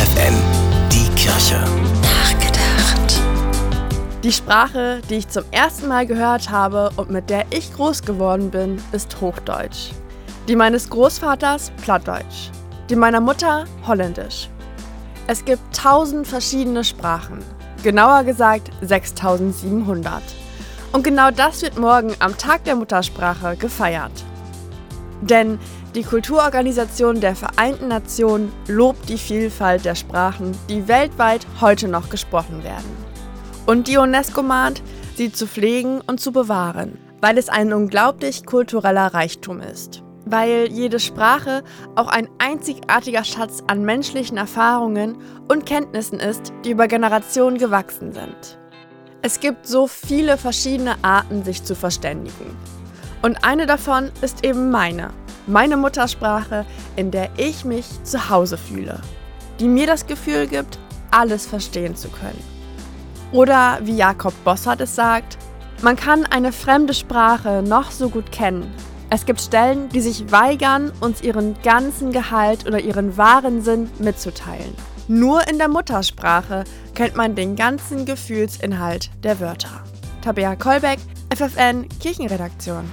FFN, die Kirche. Nachgedacht. Die Sprache, die ich zum ersten Mal gehört habe und mit der ich groß geworden bin, ist Hochdeutsch. Die meines Großvaters Plattdeutsch. Die meiner Mutter Holländisch. Es gibt tausend verschiedene Sprachen. Genauer gesagt 6700. Und genau das wird morgen am Tag der Muttersprache gefeiert. Denn die Kulturorganisation der Vereinten Nationen lobt die Vielfalt der Sprachen, die weltweit heute noch gesprochen werden. Und die UNESCO mahnt, sie zu pflegen und zu bewahren, weil es ein unglaublich kultureller Reichtum ist. Weil jede Sprache auch ein einzigartiger Schatz an menschlichen Erfahrungen und Kenntnissen ist, die über Generationen gewachsen sind. Es gibt so viele verschiedene Arten, sich zu verständigen. Und eine davon ist eben meine, meine Muttersprache, in der ich mich zu Hause fühle, die mir das Gefühl gibt, alles verstehen zu können. Oder wie Jakob Bossart es sagt, man kann eine fremde Sprache noch so gut kennen. Es gibt Stellen, die sich weigern, uns ihren ganzen Gehalt oder ihren wahren Sinn mitzuteilen. Nur in der Muttersprache kennt man den ganzen Gefühlsinhalt der Wörter. Tabea Kolbeck, FFN Kirchenredaktion.